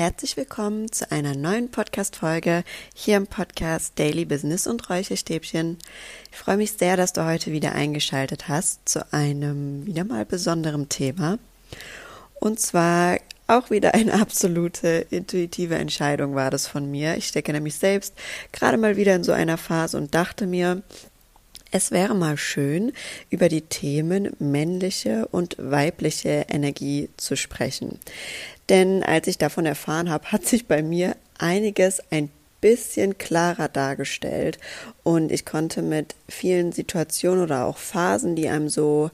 herzlich willkommen zu einer neuen Podcast Folge hier im Podcast Daily Business und Räucherstäbchen. Ich freue mich sehr, dass du heute wieder eingeschaltet hast zu einem wieder mal besonderen Thema. Und zwar auch wieder eine absolute intuitive Entscheidung war das von mir. Ich stecke nämlich selbst gerade mal wieder in so einer Phase und dachte mir, es wäre mal schön, über die Themen männliche und weibliche Energie zu sprechen. Denn als ich davon erfahren habe, hat sich bei mir einiges ein bisschen klarer dargestellt und ich konnte mit vielen Situationen oder auch Phasen, die einem so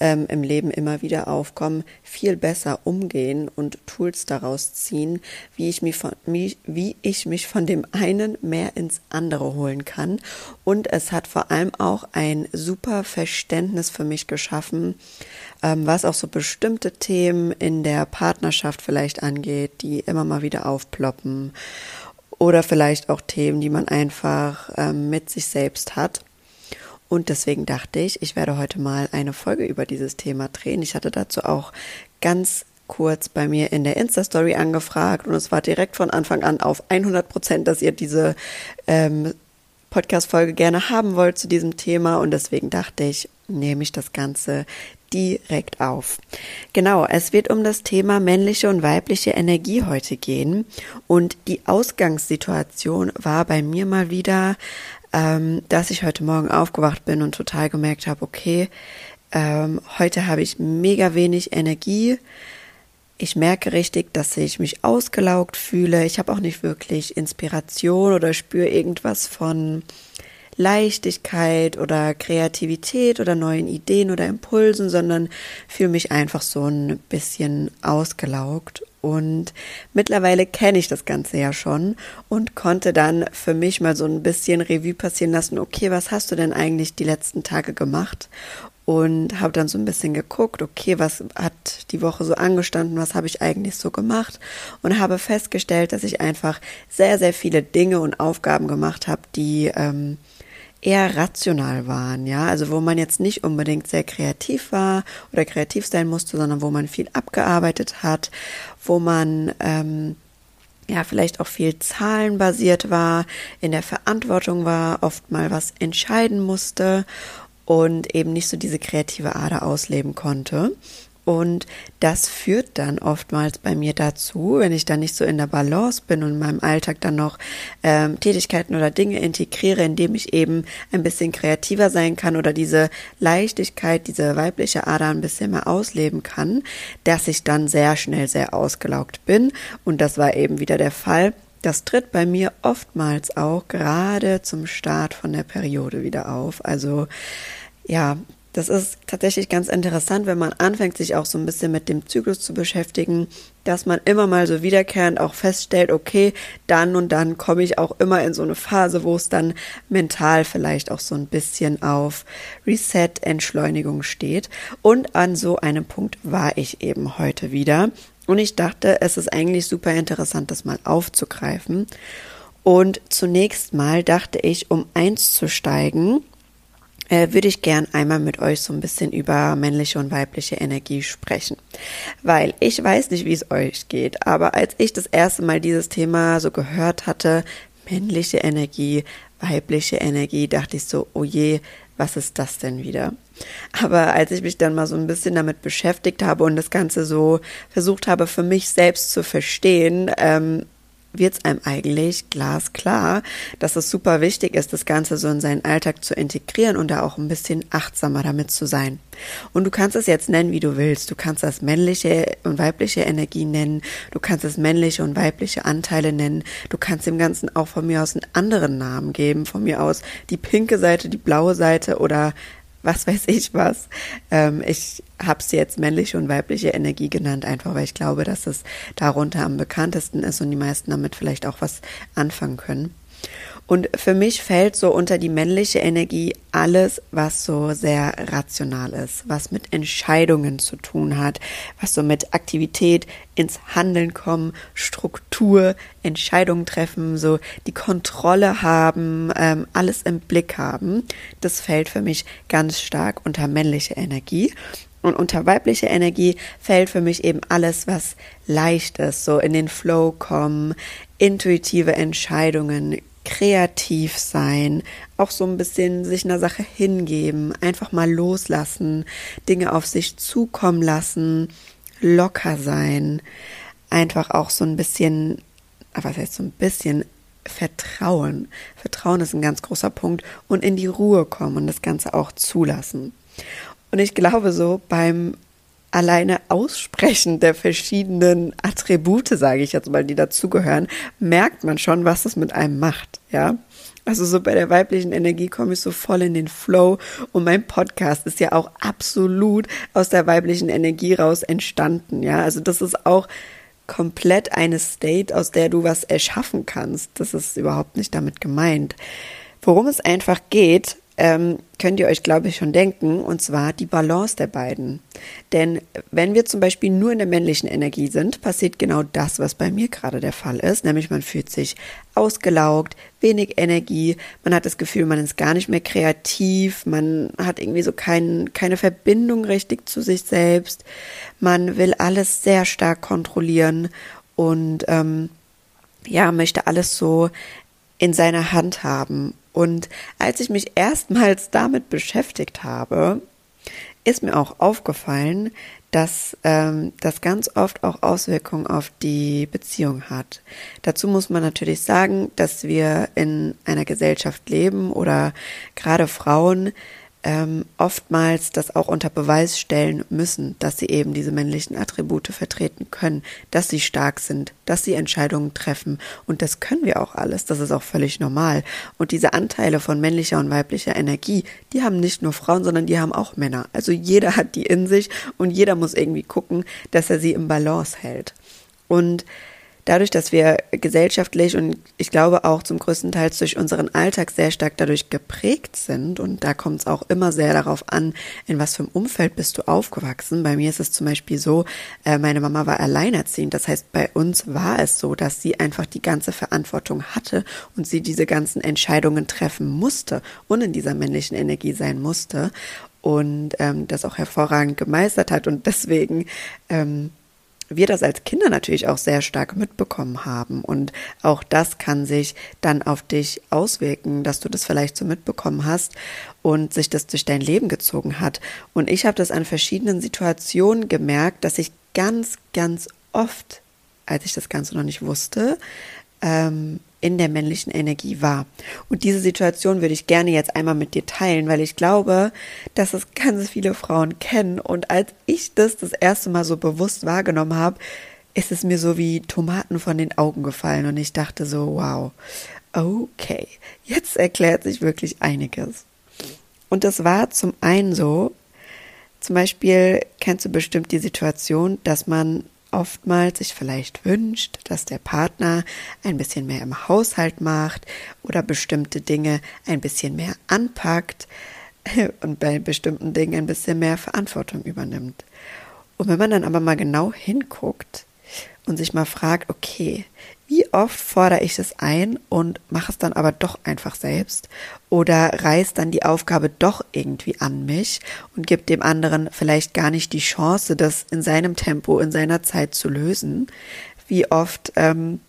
ähm, im Leben immer wieder aufkommen, viel besser umgehen und Tools daraus ziehen, wie ich, mich von, wie ich mich von dem einen mehr ins andere holen kann. Und es hat vor allem auch ein super Verständnis für mich geschaffen, ähm, was auch so bestimmte Themen in der Partnerschaft vielleicht angeht, die immer mal wieder aufploppen oder vielleicht auch Themen, die man einfach ähm, mit sich selbst hat. Und deswegen dachte ich, ich werde heute mal eine Folge über dieses Thema drehen. Ich hatte dazu auch ganz kurz bei mir in der Insta-Story angefragt und es war direkt von Anfang an auf 100 Prozent, dass ihr diese ähm, Podcast-Folge gerne haben wollt zu diesem Thema und deswegen dachte ich, nehme ich das Ganze direkt auf. Genau, es wird um das Thema männliche und weibliche Energie heute gehen. Und die Ausgangssituation war bei mir mal wieder, ähm, dass ich heute Morgen aufgewacht bin und total gemerkt habe, okay, ähm, heute habe ich mega wenig Energie. Ich merke richtig, dass ich mich ausgelaugt fühle. Ich habe auch nicht wirklich Inspiration oder spüre irgendwas von Leichtigkeit oder Kreativität oder neuen Ideen oder Impulsen, sondern fühle mich einfach so ein bisschen ausgelaugt. Und mittlerweile kenne ich das Ganze ja schon und konnte dann für mich mal so ein bisschen Revue passieren lassen, okay, was hast du denn eigentlich die letzten Tage gemacht? Und habe dann so ein bisschen geguckt, okay, was hat die Woche so angestanden, was habe ich eigentlich so gemacht und habe festgestellt, dass ich einfach sehr, sehr viele Dinge und Aufgaben gemacht habe, die ähm, eher rational waren, ja, also wo man jetzt nicht unbedingt sehr kreativ war oder kreativ sein musste, sondern wo man viel abgearbeitet hat, wo man ähm, ja vielleicht auch viel zahlenbasiert war, in der Verantwortung war, oft mal was entscheiden musste und eben nicht so diese kreative Ader ausleben konnte. Und das führt dann oftmals bei mir dazu, wenn ich dann nicht so in der Balance bin und in meinem Alltag dann noch ähm, Tätigkeiten oder Dinge integriere, indem ich eben ein bisschen kreativer sein kann oder diese Leichtigkeit, diese weibliche Ader ein bisschen mehr ausleben kann, dass ich dann sehr schnell sehr ausgelaugt bin. Und das war eben wieder der Fall. Das tritt bei mir oftmals auch gerade zum Start von der Periode wieder auf. Also ja, das ist tatsächlich ganz interessant, wenn man anfängt, sich auch so ein bisschen mit dem Zyklus zu beschäftigen, dass man immer mal so wiederkehrend auch feststellt, okay, dann und dann komme ich auch immer in so eine Phase, wo es dann mental vielleicht auch so ein bisschen auf Reset, Entschleunigung steht. Und an so einem Punkt war ich eben heute wieder. Und ich dachte, es ist eigentlich super interessant, das mal aufzugreifen. Und zunächst mal dachte ich, um einzusteigen, äh, würde ich gern einmal mit euch so ein bisschen über männliche und weibliche Energie sprechen. Weil ich weiß nicht, wie es euch geht, aber als ich das erste Mal dieses Thema so gehört hatte, männliche Energie, weibliche Energie, dachte ich so, oh je, was ist das denn wieder? Aber als ich mich dann mal so ein bisschen damit beschäftigt habe und das Ganze so versucht habe, für mich selbst zu verstehen, ähm, wird es einem eigentlich glasklar, dass es super wichtig ist, das Ganze so in seinen Alltag zu integrieren und da auch ein bisschen achtsamer damit zu sein. Und du kannst es jetzt nennen, wie du willst. Du kannst das männliche und weibliche Energie nennen. Du kannst es männliche und weibliche Anteile nennen. Du kannst dem Ganzen auch von mir aus einen anderen Namen geben. Von mir aus die pinke Seite, die blaue Seite oder was weiß ich was. Ähm, ich habe es jetzt männliche und weibliche Energie genannt, einfach weil ich glaube, dass es darunter am bekanntesten ist und die meisten damit vielleicht auch was anfangen können. Und für mich fällt so unter die männliche Energie alles, was so sehr rational ist, was mit Entscheidungen zu tun hat, was so mit Aktivität ins Handeln kommen, Struktur, Entscheidungen treffen, so die Kontrolle haben, ähm, alles im Blick haben. Das fällt für mich ganz stark unter männliche Energie. Und unter weiblicher Energie fällt für mich eben alles, was leicht ist, so in den Flow kommen, intuitive Entscheidungen, kreativ sein, auch so ein bisschen sich einer Sache hingeben, einfach mal loslassen, Dinge auf sich zukommen lassen, locker sein, einfach auch so ein bisschen, was heißt so ein bisschen, Vertrauen. Vertrauen ist ein ganz großer Punkt und in die Ruhe kommen und das Ganze auch zulassen. Und ich glaube so beim alleine Aussprechen der verschiedenen Attribute, sage ich jetzt mal, die dazugehören, merkt man schon, was das mit einem macht, ja. Also so bei der weiblichen Energie komme ich so voll in den Flow und mein Podcast ist ja auch absolut aus der weiblichen Energie raus entstanden, ja. Also das ist auch komplett eine State, aus der du was erschaffen kannst. Das ist überhaupt nicht damit gemeint. Worum es einfach geht, ähm, könnt ihr euch, glaube ich, schon denken, und zwar die Balance der beiden. Denn wenn wir zum Beispiel nur in der männlichen Energie sind, passiert genau das, was bei mir gerade der Fall ist, nämlich man fühlt sich ausgelaugt, wenig Energie, man hat das Gefühl, man ist gar nicht mehr kreativ, man hat irgendwie so kein, keine Verbindung richtig zu sich selbst, man will alles sehr stark kontrollieren und ähm, ja, möchte alles so in seiner Hand haben und als ich mich erstmals damit beschäftigt habe, ist mir auch aufgefallen, dass ähm, das ganz oft auch Auswirkungen auf die Beziehung hat. Dazu muss man natürlich sagen, dass wir in einer Gesellschaft leben oder gerade Frauen ähm, oftmals das auch unter Beweis stellen müssen, dass sie eben diese männlichen Attribute vertreten können, dass sie stark sind, dass sie Entscheidungen treffen. Und das können wir auch alles. Das ist auch völlig normal. Und diese Anteile von männlicher und weiblicher Energie, die haben nicht nur Frauen, sondern die haben auch Männer. Also jeder hat die in sich und jeder muss irgendwie gucken, dass er sie im Balance hält. Und dadurch, dass wir gesellschaftlich und ich glaube auch zum größten Teil durch unseren Alltag sehr stark dadurch geprägt sind. Und da kommt es auch immer sehr darauf an, in was für einem Umfeld bist du aufgewachsen. Bei mir ist es zum Beispiel so, äh, meine Mama war alleinerziehend, das heißt bei uns war es so, dass sie einfach die ganze Verantwortung hatte und sie diese ganzen Entscheidungen treffen musste und in dieser männlichen Energie sein musste und ähm, das auch hervorragend gemeistert hat. Und deswegen ähm, wir das als Kinder natürlich auch sehr stark mitbekommen haben. Und auch das kann sich dann auf dich auswirken, dass du das vielleicht so mitbekommen hast und sich das durch dein Leben gezogen hat. Und ich habe das an verschiedenen Situationen gemerkt, dass ich ganz, ganz oft, als ich das Ganze noch nicht wusste, ähm, in der männlichen Energie war. Und diese Situation würde ich gerne jetzt einmal mit dir teilen, weil ich glaube, dass es ganz viele Frauen kennen. Und als ich das das erste Mal so bewusst wahrgenommen habe, ist es mir so wie Tomaten von den Augen gefallen. Und ich dachte so, wow, okay, jetzt erklärt sich wirklich einiges. Und das war zum einen so, zum Beispiel kennst du bestimmt die Situation, dass man oftmals sich vielleicht wünscht, dass der Partner ein bisschen mehr im Haushalt macht oder bestimmte Dinge ein bisschen mehr anpackt und bei bestimmten Dingen ein bisschen mehr Verantwortung übernimmt. Und wenn man dann aber mal genau hinguckt und sich mal fragt, okay, wie oft fordere ich es ein und mache es dann aber doch einfach selbst oder reißt dann die Aufgabe doch irgendwie an mich und gibt dem anderen vielleicht gar nicht die Chance, das in seinem Tempo, in seiner Zeit zu lösen? Wie oft ähm,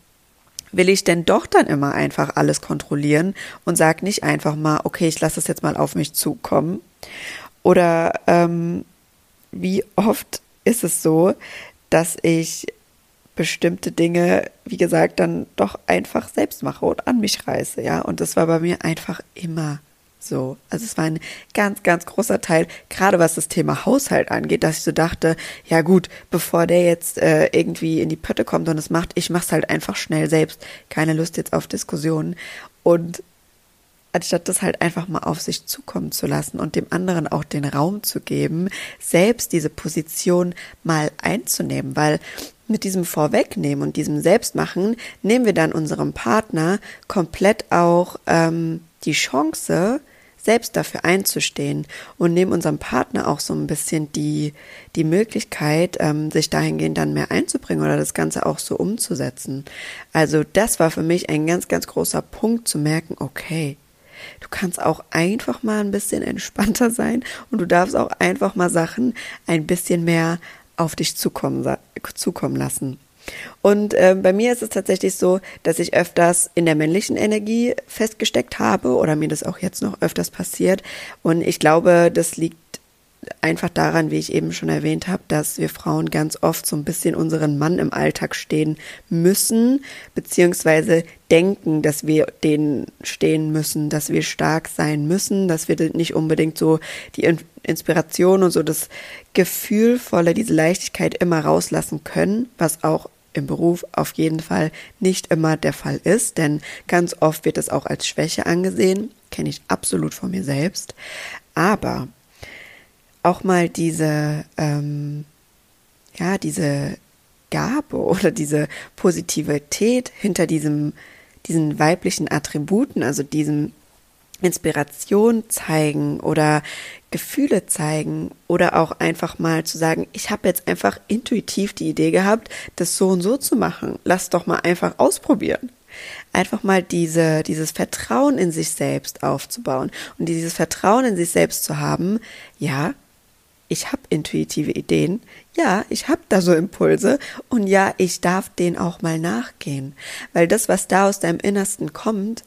will ich denn doch dann immer einfach alles kontrollieren und sag nicht einfach mal, okay, ich lasse es jetzt mal auf mich zukommen? Oder ähm, wie oft ist es so, dass ich bestimmte Dinge, wie gesagt, dann doch einfach selbst mache und an mich reiße, ja. Und das war bei mir einfach immer so. Also es war ein ganz, ganz großer Teil, gerade was das Thema Haushalt angeht, dass ich so dachte, ja gut, bevor der jetzt äh, irgendwie in die Pötte kommt und es macht, ich mach's halt einfach schnell selbst. Keine Lust jetzt auf Diskussionen. Und anstatt das halt einfach mal auf sich zukommen zu lassen und dem anderen auch den Raum zu geben, selbst diese Position mal einzunehmen, weil mit diesem Vorwegnehmen und diesem Selbstmachen nehmen wir dann unserem Partner komplett auch ähm, die Chance, selbst dafür einzustehen und nehmen unserem Partner auch so ein bisschen die, die Möglichkeit, ähm, sich dahingehend dann mehr einzubringen oder das Ganze auch so umzusetzen. Also das war für mich ein ganz, ganz großer Punkt zu merken, okay, Du kannst auch einfach mal ein bisschen entspannter sein und du darfst auch einfach mal Sachen ein bisschen mehr auf dich zukommen, zukommen lassen. Und äh, bei mir ist es tatsächlich so, dass ich öfters in der männlichen Energie festgesteckt habe oder mir das auch jetzt noch öfters passiert. Und ich glaube, das liegt einfach daran, wie ich eben schon erwähnt habe, dass wir Frauen ganz oft so ein bisschen unseren Mann im Alltag stehen müssen, beziehungsweise denken, dass wir den stehen müssen, dass wir stark sein müssen, dass wir nicht unbedingt so die Inspiration und so das Gefühlvolle, diese Leichtigkeit immer rauslassen können, was auch im Beruf auf jeden Fall nicht immer der Fall ist, denn ganz oft wird es auch als Schwäche angesehen, kenne ich absolut von mir selbst. Aber auch mal diese, ähm, ja, diese Gabe oder diese Positivität hinter diesem, diesen weiblichen Attributen, also diesem Inspiration zeigen oder Gefühle zeigen oder auch einfach mal zu sagen, ich habe jetzt einfach intuitiv die Idee gehabt, das so und so zu machen. Lass doch mal einfach ausprobieren. Einfach mal diese, dieses Vertrauen in sich selbst aufzubauen und dieses Vertrauen in sich selbst zu haben, ja, ich habe intuitive Ideen, ja, ich habe da so Impulse und ja, ich darf denen auch mal nachgehen, weil das, was da aus deinem Innersten kommt,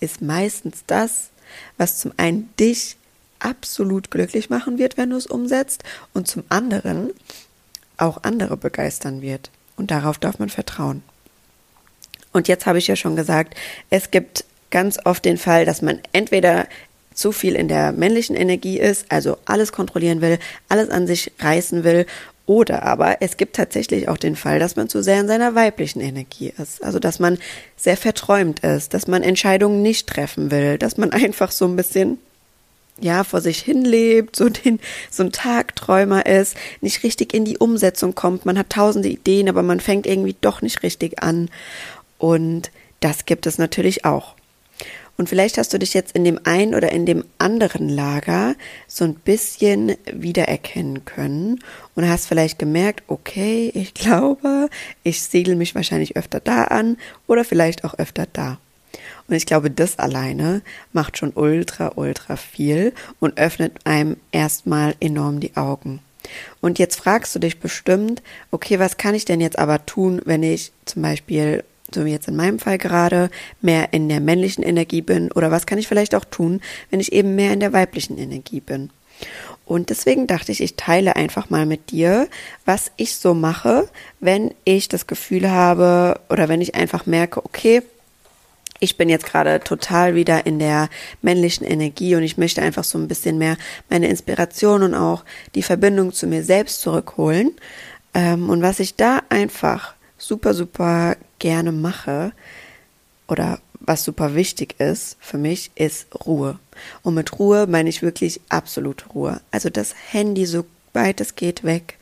ist meistens das, was zum einen dich absolut glücklich machen wird, wenn du es umsetzt, und zum anderen auch andere begeistern wird. Und darauf darf man vertrauen. Und jetzt habe ich ja schon gesagt, es gibt ganz oft den Fall, dass man entweder zu viel in der männlichen Energie ist, also alles kontrollieren will, alles an sich reißen will, oder aber es gibt tatsächlich auch den Fall, dass man zu sehr in seiner weiblichen Energie ist. Also dass man sehr verträumt ist, dass man Entscheidungen nicht treffen will, dass man einfach so ein bisschen ja, vor sich hin lebt, so den, so ein Tagträumer ist, nicht richtig in die Umsetzung kommt. Man hat tausende Ideen, aber man fängt irgendwie doch nicht richtig an. Und das gibt es natürlich auch. Und vielleicht hast du dich jetzt in dem einen oder in dem anderen Lager so ein bisschen wiedererkennen können und hast vielleicht gemerkt, okay, ich glaube, ich siedel mich wahrscheinlich öfter da an oder vielleicht auch öfter da. Und ich glaube, das alleine macht schon ultra, ultra viel und öffnet einem erstmal enorm die Augen. Und jetzt fragst du dich bestimmt, okay, was kann ich denn jetzt aber tun, wenn ich zum Beispiel so wie jetzt in meinem Fall gerade, mehr in der männlichen Energie bin oder was kann ich vielleicht auch tun, wenn ich eben mehr in der weiblichen Energie bin. Und deswegen dachte ich, ich teile einfach mal mit dir, was ich so mache, wenn ich das Gefühl habe oder wenn ich einfach merke, okay, ich bin jetzt gerade total wieder in der männlichen Energie und ich möchte einfach so ein bisschen mehr meine Inspiration und auch die Verbindung zu mir selbst zurückholen. Ähm, und was ich da einfach super, super gerne mache oder was super wichtig ist für mich, ist Ruhe. Und mit Ruhe meine ich wirklich absolute Ruhe. Also das Handy so weit es geht weg.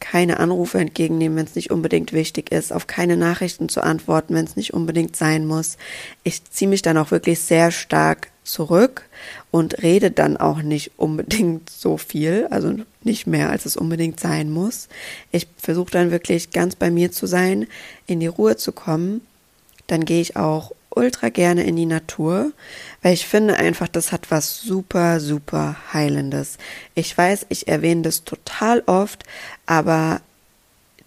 Keine Anrufe entgegennehmen, wenn es nicht unbedingt wichtig ist, auf keine Nachrichten zu antworten, wenn es nicht unbedingt sein muss. Ich ziehe mich dann auch wirklich sehr stark zurück und rede dann auch nicht unbedingt so viel, also nicht mehr, als es unbedingt sein muss. Ich versuche dann wirklich ganz bei mir zu sein, in die Ruhe zu kommen. Dann gehe ich auch ultra gerne in die Natur, weil ich finde einfach, das hat was super, super Heilendes. Ich weiß, ich erwähne das total oft, aber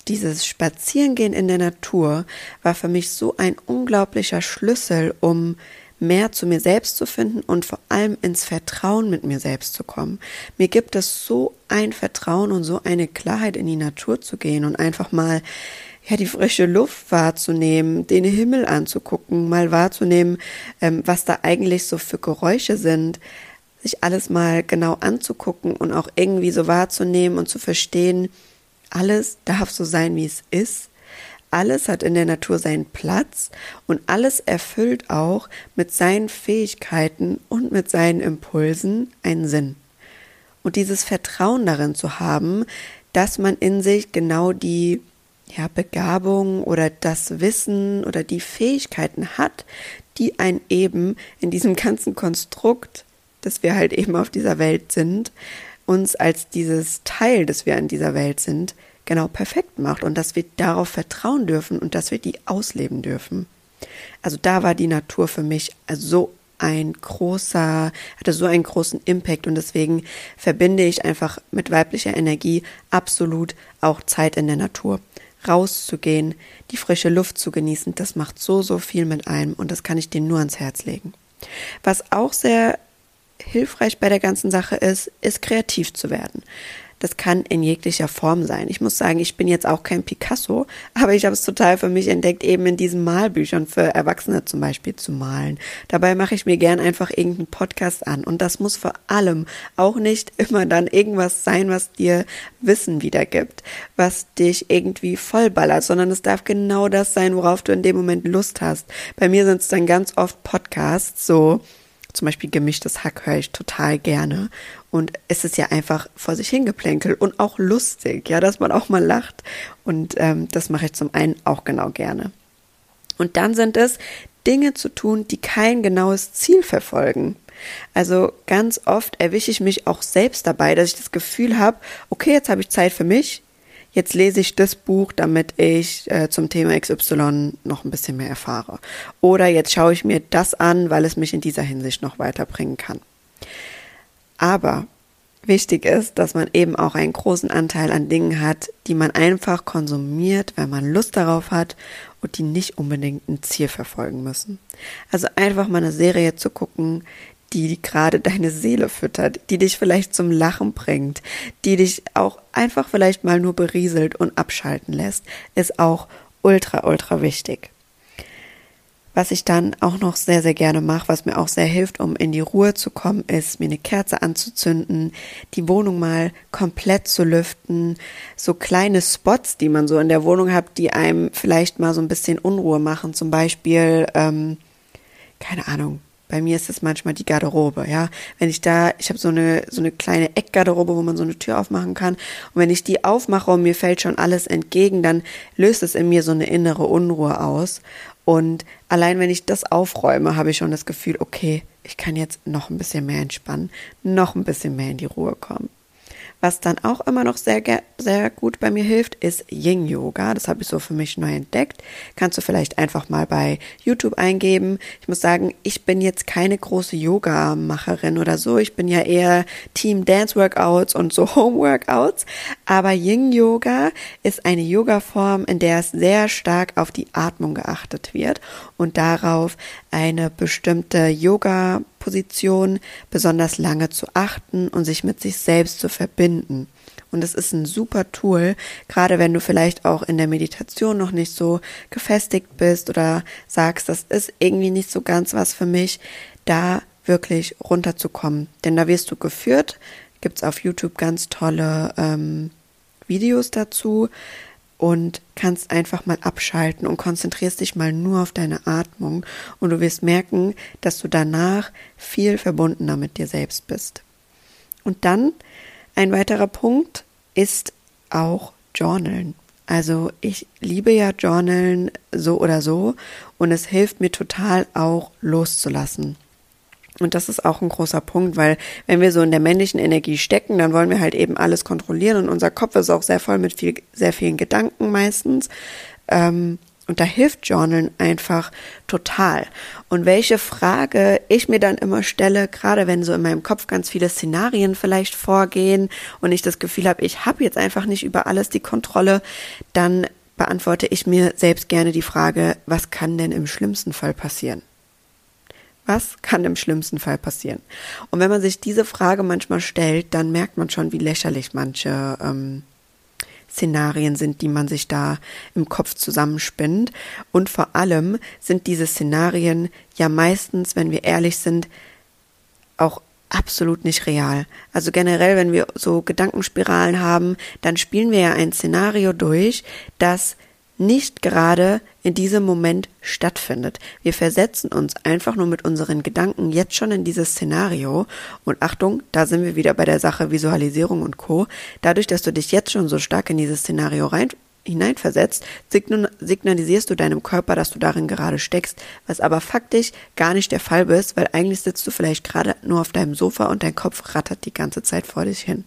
dieses Spazierengehen in der Natur war für mich so ein unglaublicher Schlüssel, um mehr zu mir selbst zu finden und vor allem ins Vertrauen mit mir selbst zu kommen. Mir gibt es so ein Vertrauen und so eine Klarheit in die Natur zu gehen und einfach mal ja, die frische Luft wahrzunehmen, den Himmel anzugucken, mal wahrzunehmen, ähm, was da eigentlich so für Geräusche sind, sich alles mal genau anzugucken und auch irgendwie so wahrzunehmen und zu verstehen, alles darf so sein, wie es ist alles hat in der Natur seinen Platz und alles erfüllt auch mit seinen Fähigkeiten und mit seinen Impulsen einen Sinn. Und dieses Vertrauen darin zu haben, dass man in sich genau die ja, Begabung oder das Wissen oder die Fähigkeiten hat, die einen eben in diesem ganzen Konstrukt, dass wir halt eben auf dieser Welt sind, uns als dieses Teil, das wir an dieser Welt sind, genau perfekt macht und dass wir darauf vertrauen dürfen und dass wir die ausleben dürfen. Also da war die Natur für mich so ein großer, hatte so einen großen Impact und deswegen verbinde ich einfach mit weiblicher Energie absolut auch Zeit in der Natur. Rauszugehen, die frische Luft zu genießen, das macht so, so viel mit einem und das kann ich dir nur ans Herz legen. Was auch sehr hilfreich bei der ganzen Sache ist, ist kreativ zu werden. Das kann in jeglicher Form sein. Ich muss sagen, ich bin jetzt auch kein Picasso, aber ich habe es total für mich entdeckt, eben in diesen Malbüchern für Erwachsene zum Beispiel zu malen. Dabei mache ich mir gern einfach irgendeinen Podcast an. Und das muss vor allem auch nicht immer dann irgendwas sein, was dir Wissen wiedergibt, was dich irgendwie vollballert, sondern es darf genau das sein, worauf du in dem Moment Lust hast. Bei mir sind es dann ganz oft Podcasts, so zum Beispiel gemischtes Hack höre ich total gerne. Und es ist ja einfach vor sich hingeplänkelt und auch lustig, ja, dass man auch mal lacht. Und ähm, das mache ich zum einen auch genau gerne. Und dann sind es Dinge zu tun, die kein genaues Ziel verfolgen. Also ganz oft erwische ich mich auch selbst dabei, dass ich das Gefühl habe, okay, jetzt habe ich Zeit für mich, jetzt lese ich das Buch, damit ich äh, zum Thema XY noch ein bisschen mehr erfahre. Oder jetzt schaue ich mir das an, weil es mich in dieser Hinsicht noch weiterbringen kann. Aber wichtig ist, dass man eben auch einen großen Anteil an Dingen hat, die man einfach konsumiert, wenn man Lust darauf hat und die nicht unbedingt ein Ziel verfolgen müssen. Also einfach mal eine Serie zu gucken, die gerade deine Seele füttert, die dich vielleicht zum Lachen bringt, die dich auch einfach vielleicht mal nur berieselt und abschalten lässt, ist auch ultra, ultra wichtig. Was ich dann auch noch sehr, sehr gerne mache, was mir auch sehr hilft, um in die Ruhe zu kommen, ist, mir eine Kerze anzuzünden, die Wohnung mal komplett zu lüften, so kleine Spots, die man so in der Wohnung hat, die einem vielleicht mal so ein bisschen Unruhe machen, zum Beispiel, ähm, keine Ahnung, bei mir ist es manchmal die Garderobe, ja. Wenn ich da, ich habe so eine so eine kleine Eckgarderobe, wo man so eine Tür aufmachen kann. Und wenn ich die aufmache und mir fällt schon alles entgegen, dann löst es in mir so eine innere Unruhe aus. Und allein wenn ich das aufräume, habe ich schon das Gefühl, okay, ich kann jetzt noch ein bisschen mehr entspannen, noch ein bisschen mehr in die Ruhe kommen. Was dann auch immer noch sehr, sehr gut bei mir hilft, ist Yin Yoga. Das habe ich so für mich neu entdeckt. Kannst du vielleicht einfach mal bei YouTube eingeben. Ich muss sagen, ich bin jetzt keine große Yoga-Macherin oder so. Ich bin ja eher Team Dance Workouts und so Home Workouts. Aber Yin Yoga ist eine Yoga-Form, in der es sehr stark auf die Atmung geachtet wird und darauf eine bestimmte Yoga Position besonders lange zu achten und sich mit sich selbst zu verbinden. Und es ist ein super Tool, gerade wenn du vielleicht auch in der Meditation noch nicht so gefestigt bist oder sagst, das ist irgendwie nicht so ganz was für mich, da wirklich runterzukommen. Denn da wirst du geführt, gibt's auf YouTube ganz tolle ähm, Videos dazu, und kannst einfach mal abschalten und konzentrierst dich mal nur auf deine Atmung und du wirst merken, dass du danach viel verbundener mit dir selbst bist. Und dann ein weiterer Punkt ist auch Journalen. Also ich liebe ja Journalen so oder so und es hilft mir total auch loszulassen. Und das ist auch ein großer Punkt, weil wenn wir so in der männlichen Energie stecken, dann wollen wir halt eben alles kontrollieren und unser Kopf ist auch sehr voll mit viel, sehr vielen Gedanken meistens. Ähm, und da hilft Journalen einfach total. Und welche Frage ich mir dann immer stelle, gerade wenn so in meinem Kopf ganz viele Szenarien vielleicht vorgehen und ich das Gefühl habe, ich habe jetzt einfach nicht über alles die Kontrolle, dann beantworte ich mir selbst gerne die Frage, was kann denn im schlimmsten Fall passieren? Was kann im schlimmsten Fall passieren? Und wenn man sich diese Frage manchmal stellt, dann merkt man schon, wie lächerlich manche ähm, Szenarien sind, die man sich da im Kopf zusammenspinnt. Und vor allem sind diese Szenarien ja meistens, wenn wir ehrlich sind, auch absolut nicht real. Also generell, wenn wir so Gedankenspiralen haben, dann spielen wir ja ein Szenario durch, das nicht gerade in diesem Moment stattfindet. Wir versetzen uns einfach nur mit unseren Gedanken jetzt schon in dieses Szenario. Und Achtung, da sind wir wieder bei der Sache Visualisierung und Co. Dadurch, dass du dich jetzt schon so stark in dieses Szenario rein hineinversetzt, signalisierst du deinem Körper, dass du darin gerade steckst, was aber faktisch gar nicht der Fall ist, weil eigentlich sitzt du vielleicht gerade nur auf deinem Sofa und dein Kopf rattert die ganze Zeit vor dich hin.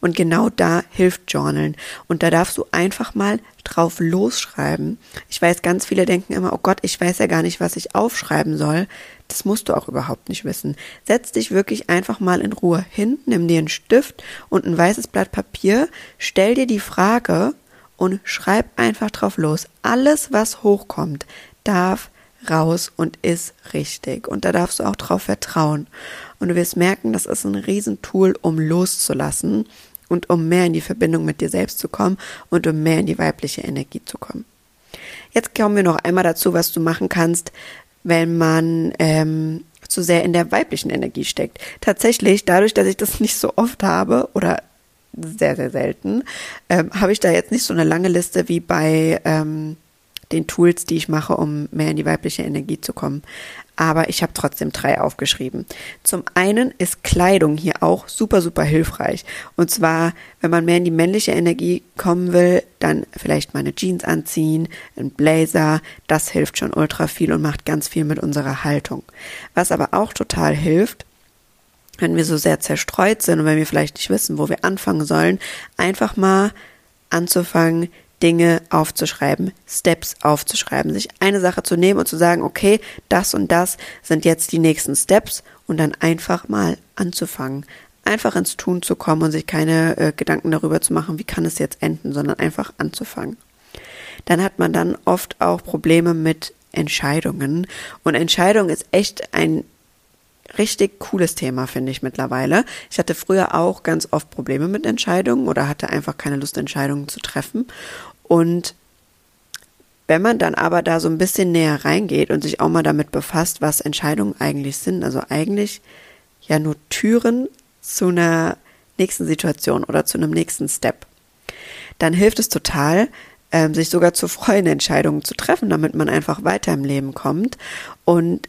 Und genau da hilft Journalen. Und da darfst du einfach mal drauf losschreiben. Ich weiß, ganz viele denken immer, oh Gott, ich weiß ja gar nicht, was ich aufschreiben soll. Das musst du auch überhaupt nicht wissen. Setz dich wirklich einfach mal in Ruhe hin, nimm dir einen Stift und ein weißes Blatt Papier, stell dir die Frage und schreib einfach drauf los. Alles, was hochkommt, darf raus und ist richtig. Und da darfst du auch drauf vertrauen. Und du wirst merken, das ist ein Riesentool, um loszulassen und um mehr in die Verbindung mit dir selbst zu kommen und um mehr in die weibliche Energie zu kommen. Jetzt kommen wir noch einmal dazu, was du machen kannst, wenn man ähm, zu sehr in der weiblichen Energie steckt. Tatsächlich, dadurch, dass ich das nicht so oft habe oder sehr, sehr selten, ähm, habe ich da jetzt nicht so eine lange Liste wie bei ähm, den Tools, die ich mache, um mehr in die weibliche Energie zu kommen. Aber ich habe trotzdem drei aufgeschrieben. Zum einen ist Kleidung hier auch super, super hilfreich. Und zwar, wenn man mehr in die männliche Energie kommen will, dann vielleicht mal eine Jeans anziehen, ein Blazer. Das hilft schon ultra viel und macht ganz viel mit unserer Haltung. Was aber auch total hilft, wenn wir so sehr zerstreut sind und wenn wir vielleicht nicht wissen, wo wir anfangen sollen, einfach mal anzufangen, Dinge aufzuschreiben, Steps aufzuschreiben, sich eine Sache zu nehmen und zu sagen, okay, das und das sind jetzt die nächsten Steps und dann einfach mal anzufangen, einfach ins Tun zu kommen und sich keine äh, Gedanken darüber zu machen, wie kann es jetzt enden, sondern einfach anzufangen. Dann hat man dann oft auch Probleme mit Entscheidungen und Entscheidung ist echt ein richtig cooles Thema, finde ich mittlerweile. Ich hatte früher auch ganz oft Probleme mit Entscheidungen oder hatte einfach keine Lust, Entscheidungen zu treffen. Und wenn man dann aber da so ein bisschen näher reingeht und sich auch mal damit befasst, was Entscheidungen eigentlich sind, also eigentlich ja nur Türen zu einer nächsten Situation oder zu einem nächsten Step, dann hilft es total, ähm, sich sogar zu freuen, Entscheidungen zu treffen, damit man einfach weiter im Leben kommt. Und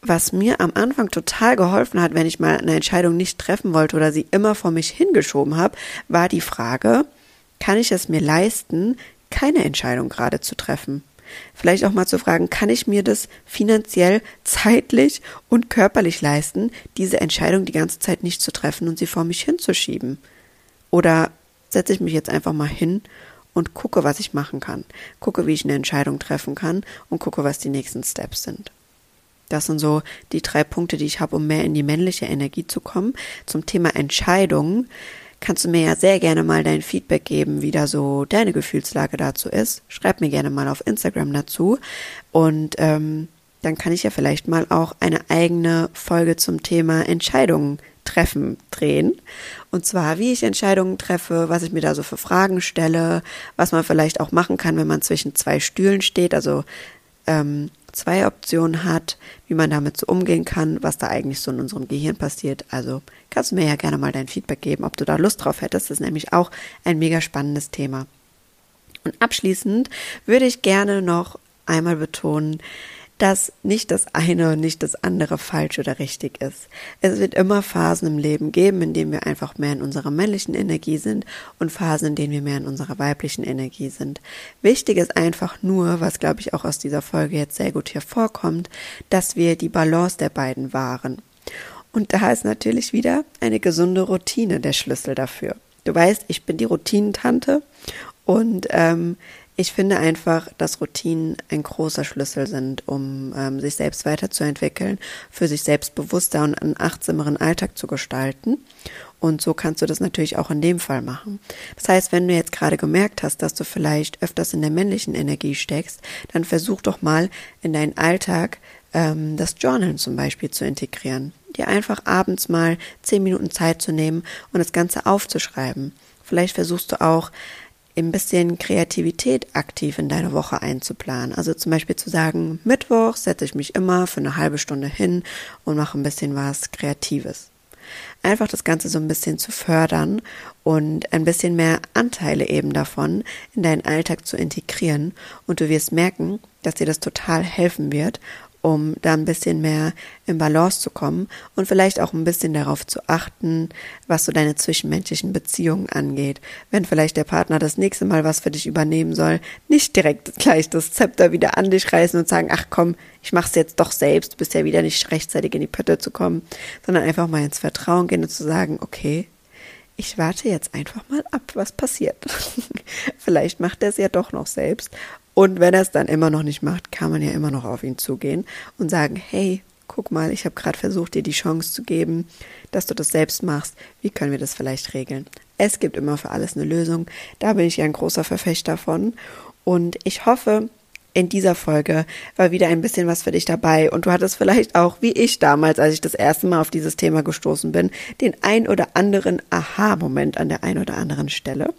was mir am Anfang total geholfen hat, wenn ich mal eine Entscheidung nicht treffen wollte oder sie immer vor mich hingeschoben habe, war die Frage, kann ich es mir leisten, keine Entscheidung gerade zu treffen? Vielleicht auch mal zu fragen, kann ich mir das finanziell, zeitlich und körperlich leisten, diese Entscheidung die ganze Zeit nicht zu treffen und sie vor mich hinzuschieben? Oder setze ich mich jetzt einfach mal hin und gucke, was ich machen kann, gucke, wie ich eine Entscheidung treffen kann und gucke, was die nächsten Steps sind. Das sind so die drei Punkte, die ich habe, um mehr in die männliche Energie zu kommen. Zum Thema Entscheidungen kannst du mir ja sehr gerne mal dein Feedback geben, wie da so deine Gefühlslage dazu ist. Schreib mir gerne mal auf Instagram dazu und ähm, dann kann ich ja vielleicht mal auch eine eigene Folge zum Thema Entscheidungen treffen drehen. Und zwar, wie ich Entscheidungen treffe, was ich mir da so für Fragen stelle, was man vielleicht auch machen kann, wenn man zwischen zwei Stühlen steht. Also ähm, zwei Optionen hat, wie man damit so umgehen kann, was da eigentlich so in unserem Gehirn passiert. Also kannst du mir ja gerne mal dein Feedback geben, ob du da Lust drauf hättest. Das ist nämlich auch ein mega spannendes Thema. Und abschließend würde ich gerne noch einmal betonen, dass nicht das eine und nicht das andere falsch oder richtig ist. Es wird immer Phasen im Leben geben, in denen wir einfach mehr in unserer männlichen Energie sind und Phasen, in denen wir mehr in unserer weiblichen Energie sind. Wichtig ist einfach nur, was glaube ich auch aus dieser Folge jetzt sehr gut hervorkommt, dass wir die Balance der beiden wahren. Und da ist natürlich wieder eine gesunde Routine der Schlüssel dafür. Du weißt, ich bin die Routinentante und ähm, ich finde einfach, dass Routinen ein großer Schlüssel sind, um ähm, sich selbst weiterzuentwickeln, für sich selbstbewusster und einen achtsameren Alltag zu gestalten. Und so kannst du das natürlich auch in dem Fall machen. Das heißt, wenn du jetzt gerade gemerkt hast, dass du vielleicht öfters in der männlichen Energie steckst, dann versuch doch mal in deinen Alltag ähm, das Journalen zum Beispiel zu integrieren. Dir einfach abends mal zehn Minuten Zeit zu nehmen und das Ganze aufzuschreiben. Vielleicht versuchst du auch ein bisschen Kreativität aktiv in deine Woche einzuplanen. Also zum Beispiel zu sagen, Mittwoch setze ich mich immer für eine halbe Stunde hin und mache ein bisschen was Kreatives. Einfach das Ganze so ein bisschen zu fördern und ein bisschen mehr Anteile eben davon in deinen Alltag zu integrieren. Und du wirst merken, dass dir das total helfen wird um da ein bisschen mehr in Balance zu kommen und vielleicht auch ein bisschen darauf zu achten, was so deine zwischenmenschlichen Beziehungen angeht. Wenn vielleicht der Partner das nächste Mal was für dich übernehmen soll, nicht direkt gleich das Zepter wieder an dich reißen und sagen, ach komm, ich mach's jetzt doch selbst, bist ja wieder nicht rechtzeitig in die Pötte zu kommen, sondern einfach mal ins Vertrauen gehen und zu sagen, okay, ich warte jetzt einfach mal ab, was passiert. Vielleicht macht er es ja doch noch selbst. Und wenn er es dann immer noch nicht macht, kann man ja immer noch auf ihn zugehen und sagen, hey, guck mal, ich habe gerade versucht, dir die Chance zu geben, dass du das selbst machst. Wie können wir das vielleicht regeln? Es gibt immer für alles eine Lösung. Da bin ich ja ein großer Verfechter von. Und ich hoffe, in dieser Folge war wieder ein bisschen was für dich dabei und du hattest vielleicht auch, wie ich damals, als ich das erste Mal auf dieses Thema gestoßen bin, den ein oder anderen Aha-Moment an der ein oder anderen Stelle.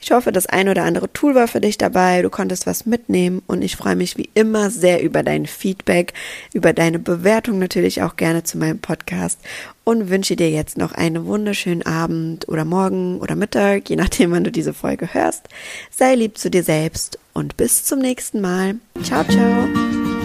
Ich hoffe, das ein oder andere Tool war für dich dabei, du konntest was mitnehmen und ich freue mich wie immer sehr über dein Feedback, über deine Bewertung natürlich auch gerne zu meinem Podcast und wünsche dir jetzt noch einen wunderschönen Abend oder Morgen oder Mittag, je nachdem, wann du diese Folge hörst. Sei lieb zu dir selbst und bis zum nächsten Mal. Ciao, ciao.